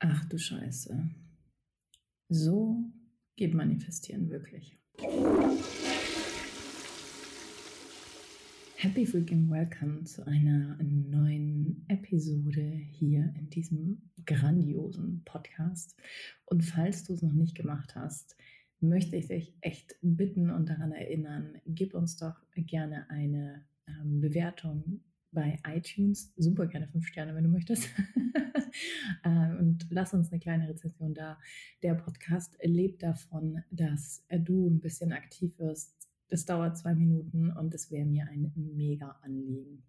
Ach du Scheiße. So geht Manifestieren wirklich. Happy freaking welcome zu einer neuen Episode hier in diesem grandiosen Podcast. Und falls du es noch nicht gemacht hast, möchte ich dich echt bitten und daran erinnern, gib uns doch gerne eine ähm, Bewertung bei iTunes. Super gerne fünf Sterne, wenn du möchtest. Äh, und lass uns eine kleine Rezession da. Der Podcast lebt davon, dass du ein bisschen aktiv wirst. Das dauert zwei Minuten und es wäre mir ein mega Anliegen.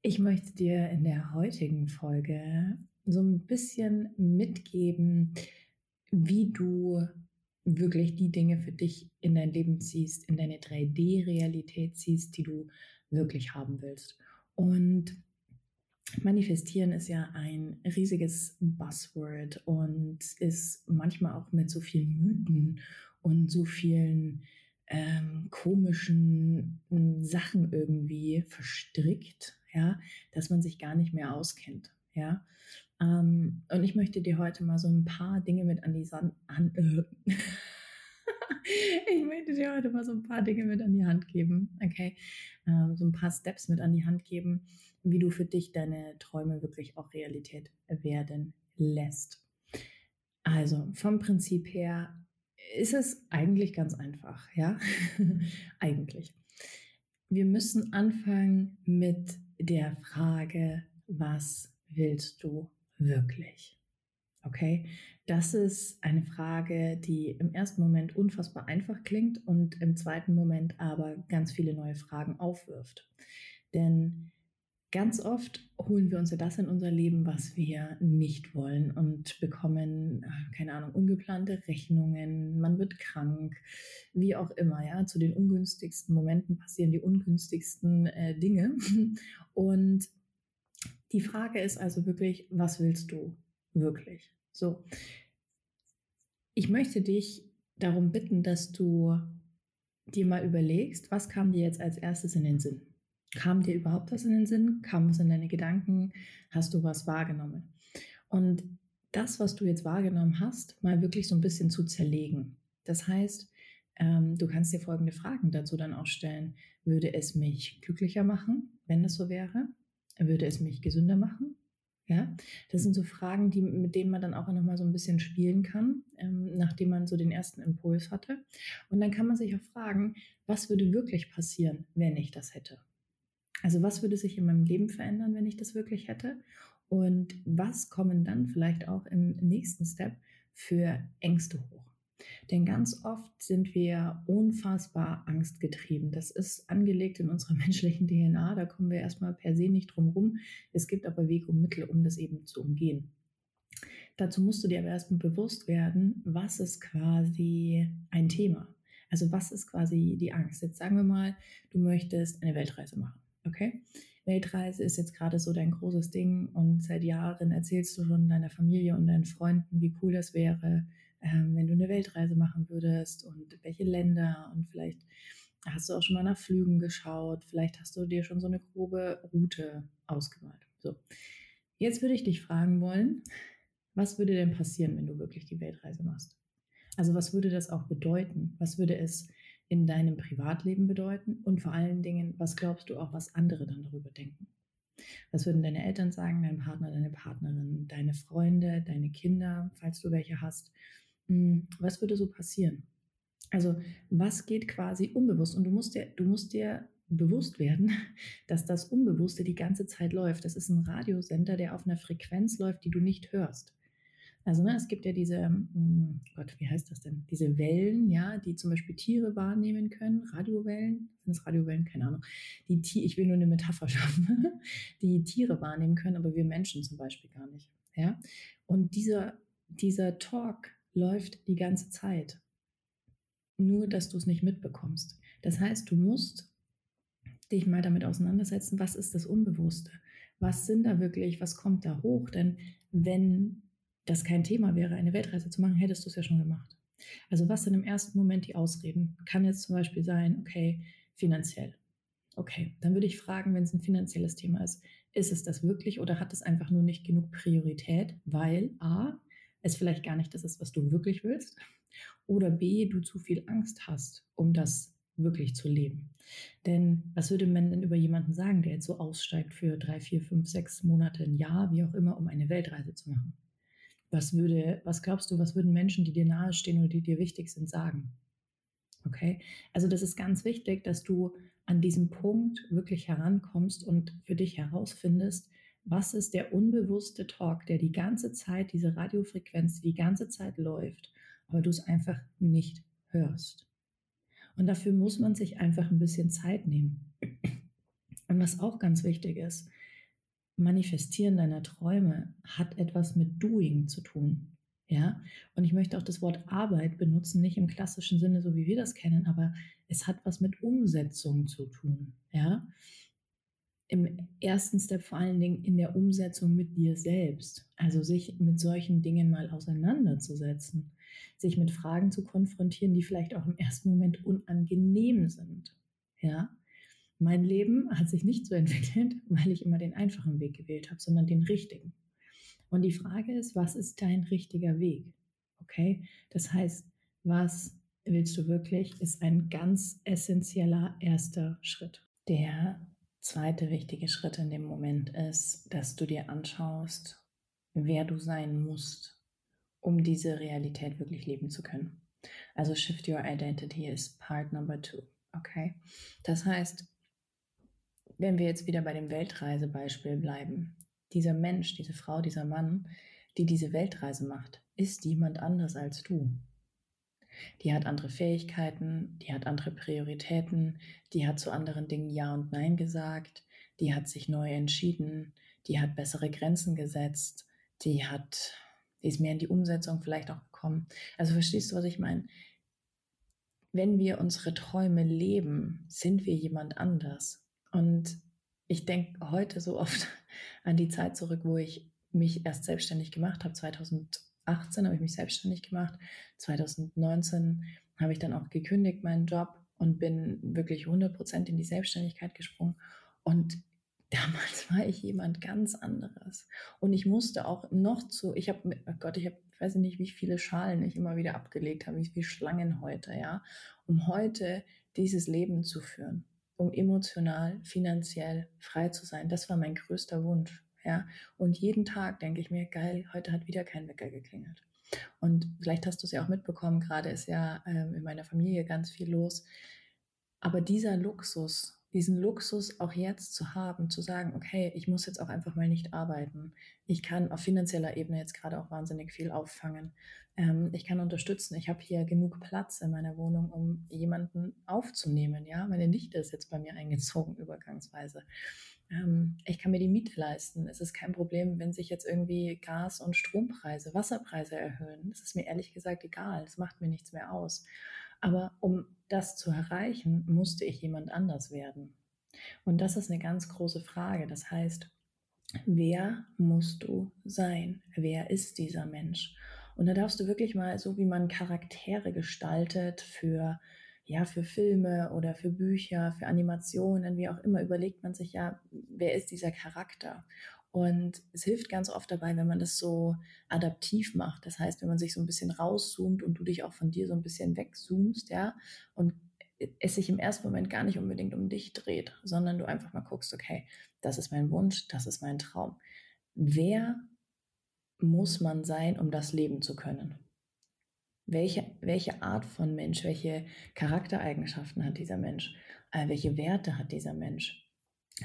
Ich möchte dir in der heutigen Folge so ein bisschen mitgeben, wie du wirklich die Dinge für dich in dein Leben ziehst, in deine 3D-Realität ziehst, die du wirklich haben willst. Und Manifestieren ist ja ein riesiges Buzzword und ist manchmal auch mit so vielen Mythen und so vielen ähm, komischen Sachen irgendwie verstrickt, ja, dass man sich gar nicht mehr auskennt, ja. Ähm, und ich möchte dir heute mal so ein paar Dinge mit an die Sand, an, äh, ich möchte dir heute mal so ein paar Dinge mit an die Hand geben, okay? Ähm, so ein paar Steps mit an die Hand geben, wie du für dich deine Träume wirklich auch Realität werden lässt. Also vom Prinzip her ist es eigentlich ganz einfach, ja? eigentlich. Wir müssen anfangen mit der Frage, was willst du wirklich? Okay, das ist eine Frage, die im ersten Moment unfassbar einfach klingt und im zweiten Moment aber ganz viele neue Fragen aufwirft. Denn ganz oft holen wir uns ja das in unser Leben, was wir nicht wollen und bekommen, keine Ahnung, ungeplante Rechnungen, man wird krank, wie auch immer, ja. Zu den ungünstigsten Momenten passieren die ungünstigsten äh, Dinge. Und die Frage ist also wirklich, was willst du? Wirklich. So. Ich möchte dich darum bitten, dass du dir mal überlegst, was kam dir jetzt als erstes in den Sinn? Kam dir überhaupt was in den Sinn? Kam was in deine Gedanken? Hast du was wahrgenommen? Und das, was du jetzt wahrgenommen hast, mal wirklich so ein bisschen zu zerlegen. Das heißt, ähm, du kannst dir folgende Fragen dazu dann auch stellen. Würde es mich glücklicher machen, wenn es so wäre? Würde es mich gesünder machen? Ja, das sind so Fragen, die, mit denen man dann auch nochmal so ein bisschen spielen kann, ähm, nachdem man so den ersten Impuls hatte. Und dann kann man sich auch fragen, was würde wirklich passieren, wenn ich das hätte? Also was würde sich in meinem Leben verändern, wenn ich das wirklich hätte? Und was kommen dann vielleicht auch im nächsten Step für Ängste hoch? Denn ganz oft sind wir unfassbar angstgetrieben. Das ist angelegt in unserer menschlichen DNA. Da kommen wir erstmal per se nicht drum rum. Es gibt aber Wege und Mittel, um das eben zu umgehen. Dazu musst du dir aber erstmal bewusst werden, was ist quasi ein Thema. Also was ist quasi die Angst? Jetzt sagen wir mal, du möchtest eine Weltreise machen. Okay? Weltreise ist jetzt gerade so dein großes Ding und seit Jahren erzählst du schon deiner Familie und deinen Freunden, wie cool das wäre, ähm, wenn du eine Weltreise machen würdest und welche Länder und vielleicht hast du auch schon mal nach Flügen geschaut, vielleicht hast du dir schon so eine grobe Route ausgemalt. So, jetzt würde ich dich fragen wollen, was würde denn passieren, wenn du wirklich die Weltreise machst? Also was würde das auch bedeuten? Was würde es in deinem Privatleben bedeuten? Und vor allen Dingen, was glaubst du auch, was andere dann darüber denken? Was würden deine Eltern sagen, dein Partner, deine Partnerin, deine Freunde, deine Kinder, falls du welche hast? Hm, was würde so passieren? Also, was geht quasi unbewusst? Und du musst dir, du musst dir bewusst werden, dass das Unbewusste die ganze Zeit läuft. Das ist ein Radiosender, der auf einer Frequenz läuft, die du nicht hörst. Also ne, es gibt ja diese, hm, Gott, wie heißt das denn? Diese Wellen, ja, die zum Beispiel Tiere wahrnehmen können, Radiowellen, sind es Radiowellen? Keine Ahnung. Die ich will nur eine Metapher schaffen, die Tiere wahrnehmen können, aber wir Menschen zum Beispiel gar nicht. Ja, und dieser dieser Talk läuft die ganze Zeit, nur dass du es nicht mitbekommst. Das heißt, du musst dich mal damit auseinandersetzen, was ist das Unbewusste? Was sind da wirklich, was kommt da hoch? Denn wenn das kein Thema wäre, eine Weltreise zu machen, hättest du es ja schon gemacht. Also was sind im ersten Moment die Ausreden? Kann jetzt zum Beispiel sein, okay, finanziell. Okay, dann würde ich fragen, wenn es ein finanzielles Thema ist, ist es das wirklich oder hat es einfach nur nicht genug Priorität, weil A, es vielleicht gar nicht das ist, was du wirklich willst, oder B, du zu viel Angst hast, um das wirklich zu leben. Denn was würde man denn über jemanden sagen, der jetzt so aussteigt für drei, vier, fünf, sechs Monate, ein Jahr, wie auch immer, um eine Weltreise zu machen? Was würde, was glaubst du, was würden Menschen, die dir nahestehen oder die dir wichtig sind, sagen? Okay, also das ist ganz wichtig, dass du an diesem Punkt wirklich herankommst und für dich herausfindest, was ist der unbewusste Talk, der die ganze Zeit, diese Radiofrequenz, die die ganze Zeit läuft, aber du es einfach nicht hörst. Und dafür muss man sich einfach ein bisschen Zeit nehmen. Und was auch ganz wichtig ist, Manifestieren deiner Träume hat etwas mit Doing zu tun. Ja, und ich möchte auch das Wort Arbeit benutzen, nicht im klassischen Sinne, so wie wir das kennen, aber es hat was mit Umsetzung zu tun. Ja, im ersten Step vor allen Dingen in der Umsetzung mit dir selbst. Also sich mit solchen Dingen mal auseinanderzusetzen, sich mit Fragen zu konfrontieren, die vielleicht auch im ersten Moment unangenehm sind. Ja, mein Leben hat sich nicht so entwickelt, weil ich immer den einfachen Weg gewählt habe, sondern den richtigen. Und die Frage ist, was ist dein richtiger Weg? Okay, das heißt, was willst du wirklich, ist ein ganz essentieller erster Schritt. Der zweite wichtige Schritt in dem Moment ist, dass du dir anschaust, wer du sein musst, um diese Realität wirklich leben zu können. Also Shift Your Identity ist Part Number Two. Okay, das heißt, wenn wir jetzt wieder bei dem Weltreisebeispiel bleiben, dieser Mensch, diese Frau, dieser Mann, die diese Weltreise macht, ist jemand anders als du. Die hat andere Fähigkeiten, die hat andere Prioritäten, die hat zu anderen Dingen Ja und Nein gesagt, die hat sich neu entschieden, die hat bessere Grenzen gesetzt, die hat, die ist mehr in die Umsetzung vielleicht auch gekommen. Also verstehst du, was ich meine? Wenn wir unsere Träume leben, sind wir jemand anders. Und ich denke heute so oft an die Zeit zurück, wo ich mich erst selbstständig gemacht habe. 2018 habe ich mich selbstständig gemacht. 2019 habe ich dann auch gekündigt meinen Job und bin wirklich 100% in die Selbstständigkeit gesprungen. Und damals war ich jemand ganz anderes. Und ich musste auch noch zu, ich habe, oh Gott, ich habe, weiß nicht, wie viele Schalen ich immer wieder abgelegt habe, wie viele Schlangen heute, ja, um heute dieses Leben zu führen um emotional, finanziell frei zu sein. Das war mein größter Wunsch. Ja? Und jeden Tag denke ich mir, geil, heute hat wieder kein Wecker geklingelt. Und vielleicht hast du es ja auch mitbekommen, gerade ist ja ähm, in meiner Familie ganz viel los. Aber dieser Luxus, diesen Luxus auch jetzt zu haben, zu sagen, okay, ich muss jetzt auch einfach mal nicht arbeiten. Ich kann auf finanzieller Ebene jetzt gerade auch wahnsinnig viel auffangen. Ähm, ich kann unterstützen. Ich habe hier genug Platz in meiner Wohnung, um jemanden aufzunehmen. Ja, meine Nichte ist jetzt bei mir eingezogen, übergangsweise. Ähm, ich kann mir die Miete leisten. Es ist kein Problem, wenn sich jetzt irgendwie Gas- und Strompreise, Wasserpreise erhöhen. Das ist mir ehrlich gesagt egal. Das macht mir nichts mehr aus. Aber um das zu erreichen, musste ich jemand anders werden. Und das ist eine ganz große Frage. Das heißt, wer musst du sein? Wer ist dieser Mensch? Und da darfst du wirklich mal, so wie man Charaktere gestaltet für, ja, für Filme oder für Bücher, für Animationen, wie auch immer, überlegt man sich ja, wer ist dieser Charakter? Und es hilft ganz oft dabei, wenn man das so adaptiv macht. Das heißt, wenn man sich so ein bisschen rauszoomt und du dich auch von dir so ein bisschen wegzoomst, ja, und es sich im ersten Moment gar nicht unbedingt um dich dreht, sondern du einfach mal guckst, okay, das ist mein Wunsch, das ist mein Traum. Wer muss man sein, um das leben zu können? Welche, welche Art von Mensch, welche Charaktereigenschaften hat dieser Mensch? Äh, welche Werte hat dieser Mensch?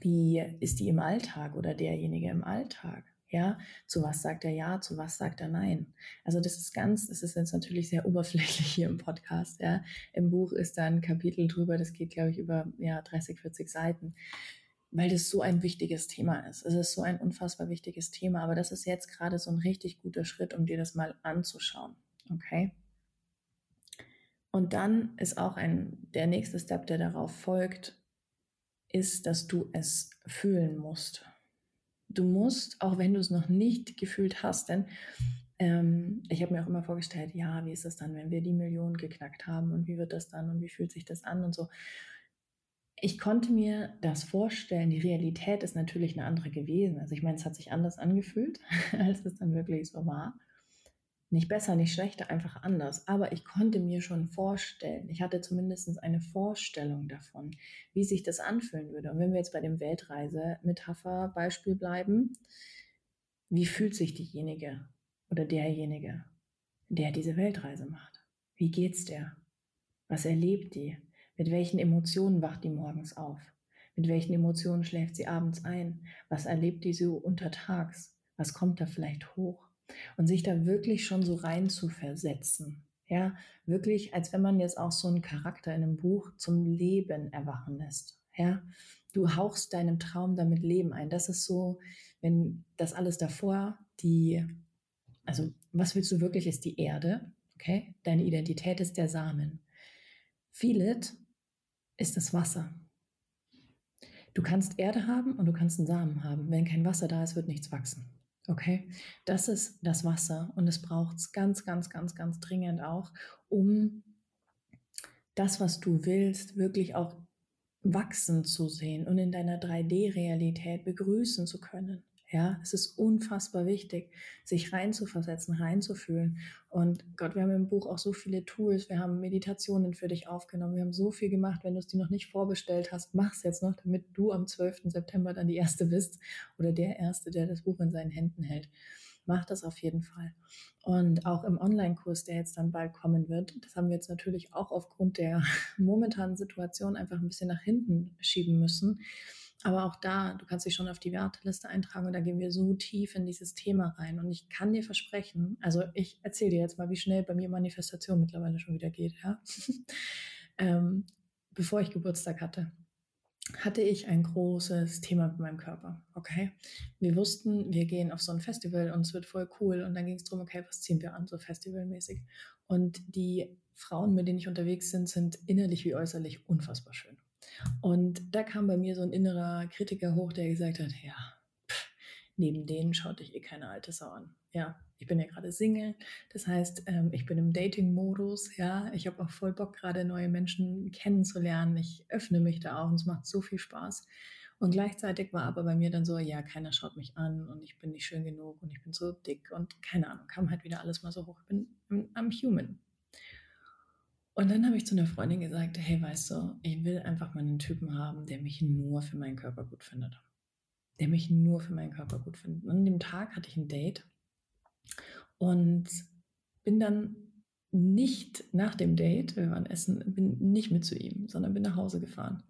Wie ist die im Alltag oder derjenige im Alltag? Ja, zu was sagt er ja, zu was sagt er nein? Also das ist ganz, das ist jetzt natürlich sehr oberflächlich hier im Podcast. Ja, im Buch ist da ein Kapitel drüber, das geht glaube ich über ja 30, 40 Seiten weil das so ein wichtiges Thema ist. Es ist so ein unfassbar wichtiges Thema, aber das ist jetzt gerade so ein richtig guter Schritt, um dir das mal anzuschauen. Okay? Und dann ist auch ein, der nächste Step, der darauf folgt, ist, dass du es fühlen musst. Du musst, auch wenn du es noch nicht gefühlt hast, denn ähm, ich habe mir auch immer vorgestellt, ja, wie ist das dann, wenn wir die Millionen geknackt haben und wie wird das dann und wie fühlt sich das an und so ich konnte mir das vorstellen. Die Realität ist natürlich eine andere gewesen. Also ich meine, es hat sich anders angefühlt, als es dann wirklich so war. Nicht besser, nicht schlechter, einfach anders. Aber ich konnte mir schon vorstellen, ich hatte zumindest eine Vorstellung davon, wie sich das anfühlen würde. Und wenn wir jetzt bei dem Weltreise-Metapher-Beispiel bleiben, wie fühlt sich diejenige oder derjenige, der diese Weltreise macht? Wie geht's der? Was erlebt die? Mit welchen Emotionen wacht die morgens auf? Mit welchen Emotionen schläft sie abends ein? Was erlebt die so untertags? Was kommt da vielleicht hoch? Und sich da wirklich schon so rein zu versetzen. Ja, wirklich, als wenn man jetzt auch so einen Charakter in einem Buch zum Leben erwachen lässt. Ja, du hauchst deinem Traum damit Leben ein. Das ist so, wenn das alles davor, die, also was willst du wirklich, ist die Erde. Okay, deine Identität ist der Samen. Vielet ist das Wasser. Du kannst Erde haben und du kannst einen Samen haben. Wenn kein Wasser da ist, wird nichts wachsen. Okay, das ist das Wasser und es braucht es ganz, ganz, ganz, ganz dringend auch, um das, was du willst, wirklich auch wachsen zu sehen und in deiner 3D-Realität begrüßen zu können. Ja, es ist unfassbar wichtig, sich reinzuversetzen, reinzufühlen. Und Gott, wir haben im Buch auch so viele Tools, wir haben Meditationen für dich aufgenommen, wir haben so viel gemacht. Wenn du es dir noch nicht vorbestellt hast, mach es jetzt noch, damit du am 12. September dann die Erste bist oder der Erste, der das Buch in seinen Händen hält. Mach das auf jeden Fall. Und auch im Online-Kurs, der jetzt dann bald kommen wird, das haben wir jetzt natürlich auch aufgrund der momentanen Situation einfach ein bisschen nach hinten schieben müssen aber auch da, du kannst dich schon auf die Warteliste eintragen und da gehen wir so tief in dieses Thema rein. Und ich kann dir versprechen, also ich erzähle dir jetzt mal, wie schnell bei mir Manifestation mittlerweile schon wieder geht. Ja? ähm, bevor ich Geburtstag hatte, hatte ich ein großes Thema mit meinem Körper. Okay, wir wussten, wir gehen auf so ein Festival und es wird voll cool. Und dann ging es darum, okay, was ziehen wir an, so festivalmäßig. Und die Frauen, mit denen ich unterwegs bin, sind innerlich wie äußerlich unfassbar schön. Und da kam bei mir so ein innerer Kritiker hoch, der gesagt hat, ja, pff, neben denen schaut dich eh keine alte Sau an. Ja, ich bin ja gerade Single, das heißt, ähm, ich bin im Dating-Modus, ja, ich habe auch voll Bock, gerade neue Menschen kennenzulernen. Ich öffne mich da auch und es macht so viel Spaß. Und gleichzeitig war aber bei mir dann so, ja, keiner schaut mich an und ich bin nicht schön genug und ich bin so dick und keine Ahnung, kam halt wieder alles mal so hoch. Ich bin am Human. Und dann habe ich zu einer Freundin gesagt, hey, weißt du, ich will einfach mal einen Typen haben, der mich nur für meinen Körper gut findet. Der mich nur für meinen Körper gut findet. Und an dem Tag hatte ich ein Date und bin dann nicht nach dem Date, wir waren essen, bin nicht mit zu ihm, sondern bin nach Hause gefahren.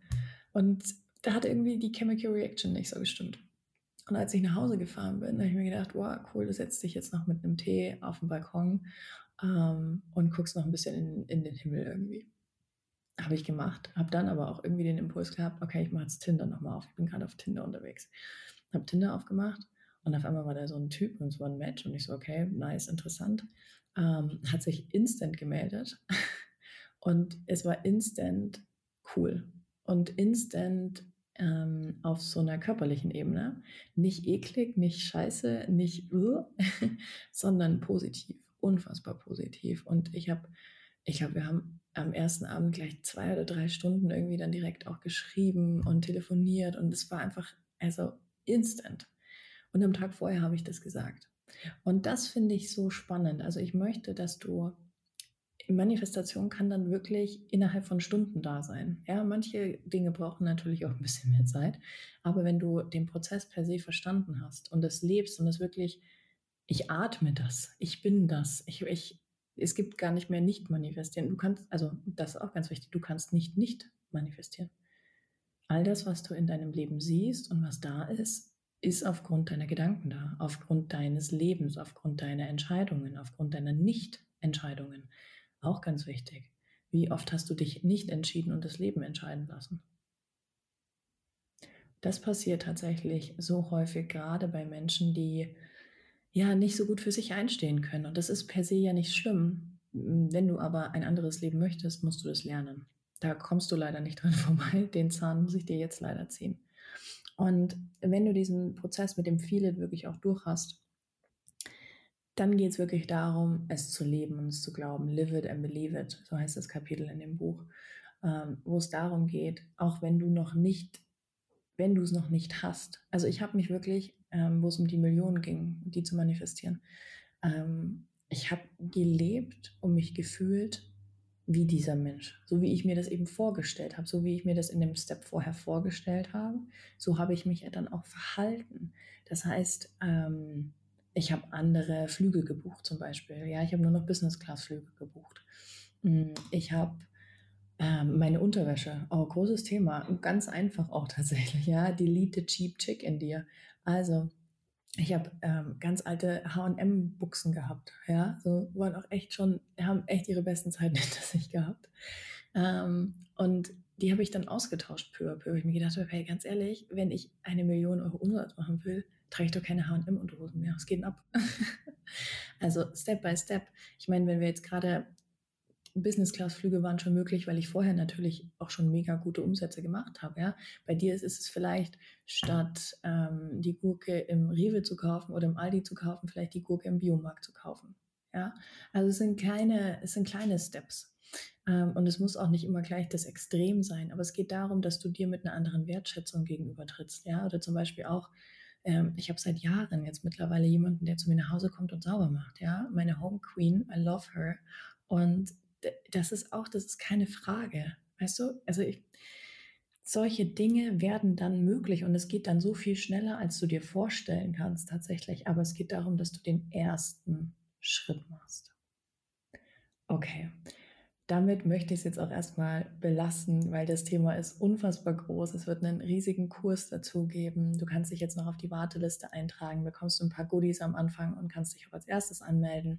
Und da hat irgendwie die Chemical Reaction nicht so gestimmt. Und als ich nach Hause gefahren bin, habe ich mir gedacht, wow, cool, du setzt dich jetzt noch mit einem Tee auf den Balkon ähm, und guckst noch ein bisschen in, in den Himmel irgendwie. Habe ich gemacht, habe dann aber auch irgendwie den Impuls gehabt, okay, ich mache jetzt Tinder nochmal auf. Ich bin gerade auf Tinder unterwegs. Habe Tinder aufgemacht und auf einmal war da so ein Typ und es war ein Match und ich so, okay, nice, interessant. Ähm, hat sich instant gemeldet und es war instant cool und instant ähm, auf so einer körperlichen Ebene. Nicht eklig, nicht scheiße, nicht, sondern positiv unfassbar positiv. Und ich habe, ich glaube, wir haben am ersten Abend gleich zwei oder drei Stunden irgendwie dann direkt auch geschrieben und telefoniert und es war einfach, also instant. Und am Tag vorher habe ich das gesagt. Und das finde ich so spannend. Also ich möchte, dass du Manifestation kann dann wirklich innerhalb von Stunden da sein. Ja, manche Dinge brauchen natürlich auch ein bisschen mehr Zeit, aber wenn du den Prozess per se verstanden hast und es lebst und es wirklich ich atme das, ich bin das, ich, ich, es gibt gar nicht mehr nicht manifestieren. Du kannst, also das ist auch ganz wichtig, du kannst nicht nicht manifestieren. All das, was du in deinem Leben siehst und was da ist, ist aufgrund deiner Gedanken da, aufgrund deines Lebens, aufgrund deiner Entscheidungen, aufgrund deiner Nicht-Entscheidungen. Auch ganz wichtig. Wie oft hast du dich nicht entschieden und das Leben entscheiden lassen? Das passiert tatsächlich so häufig, gerade bei Menschen, die ja nicht so gut für sich einstehen können. Und das ist per se ja nicht schlimm. Wenn du aber ein anderes Leben möchtest, musst du das lernen. Da kommst du leider nicht dran vorbei. Den Zahn muss ich dir jetzt leider ziehen. Und wenn du diesen Prozess mit dem Feel wirklich auch durch hast, dann geht es wirklich darum, es zu leben und es zu glauben. Live it and believe it. So heißt das Kapitel in dem Buch. ähm, wo es darum geht, auch wenn du noch nicht, wenn du es noch nicht hast. Also ich habe mich wirklich, ähm, wo es um die Millionen ging, die zu manifestieren, ähm, ich habe gelebt und mich gefühlt wie dieser Mensch, so wie ich mir das eben vorgestellt habe, so wie ich mir das in dem Step vorher vorgestellt habe, so habe ich mich dann auch verhalten. Das heißt, ähm, ich habe andere Flüge gebucht zum Beispiel. Ja, ich habe nur noch Business-Class-Flüge gebucht. Mm, ich habe ähm, meine Unterwäsche, auch großes Thema, ganz einfach auch tatsächlich. Ja, delete the cheap chick in dir. Also ich habe ähm, ganz alte H&M-Buchsen gehabt, ja, so waren auch echt schon, haben echt ihre besten Zeiten hinter sich gehabt. Ähm, und die habe ich dann ausgetauscht peu à peu. Ich mir gedacht habe, hey, ganz ehrlich, wenn ich eine Million Euro Umsatz machen will, trage ich doch keine H&M-Unterhosen mehr. Es geht ab. also Step by Step. Ich meine, wenn wir jetzt gerade Business-Class-Flüge waren schon möglich, weil ich vorher natürlich auch schon mega gute Umsätze gemacht habe. Ja? Bei dir ist, ist es vielleicht, statt ähm, die Gurke im Rewe zu kaufen oder im Aldi zu kaufen, vielleicht die Gurke im Biomarkt zu kaufen. Ja? Also es sind, keine, es sind kleine Steps. Ähm, und es muss auch nicht immer gleich das Extrem sein, aber es geht darum, dass du dir mit einer anderen Wertschätzung gegenüber trittst. Ja? Oder zum Beispiel auch, ähm, ich habe seit Jahren jetzt mittlerweile jemanden, der zu mir nach Hause kommt und sauber macht. Ja? Meine Home Queen, I love her. Und das ist auch, das ist keine Frage. Weißt du? Also ich, solche Dinge werden dann möglich und es geht dann so viel schneller, als du dir vorstellen kannst tatsächlich. Aber es geht darum, dass du den ersten Schritt machst. Okay, damit möchte ich es jetzt auch erstmal belassen, weil das Thema ist unfassbar groß. Es wird einen riesigen Kurs dazu geben. Du kannst dich jetzt noch auf die Warteliste eintragen, bekommst ein paar Goodies am Anfang und kannst dich auch als erstes anmelden.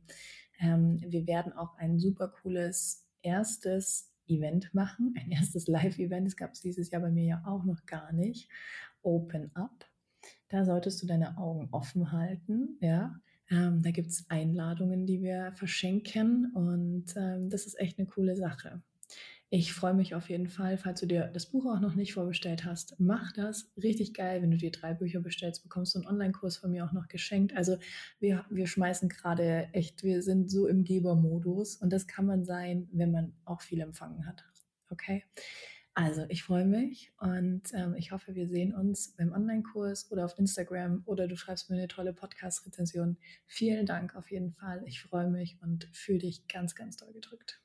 Ähm, wir werden auch ein super cooles erstes Event machen, ein erstes Live-Event. Das gab es dieses Jahr bei mir ja auch noch gar nicht. Open Up. Da solltest du deine Augen offen halten, ja. Ähm, da gibt es Einladungen, die wir verschenken und ähm, das ist echt eine coole Sache. Ich freue mich auf jeden Fall, falls du dir das Buch auch noch nicht vorbestellt hast, mach das. Richtig geil, wenn du dir drei Bücher bestellst, bekommst du einen Online-Kurs von mir auch noch geschenkt. Also wir, wir schmeißen gerade echt, wir sind so im Gebermodus und das kann man sein, wenn man auch viel empfangen hat. Okay? Also ich freue mich und ähm, ich hoffe, wir sehen uns beim Online-Kurs oder auf Instagram oder du schreibst mir eine tolle Podcast-Rezension. Vielen Dank auf jeden Fall. Ich freue mich und fühle dich ganz, ganz doll gedrückt.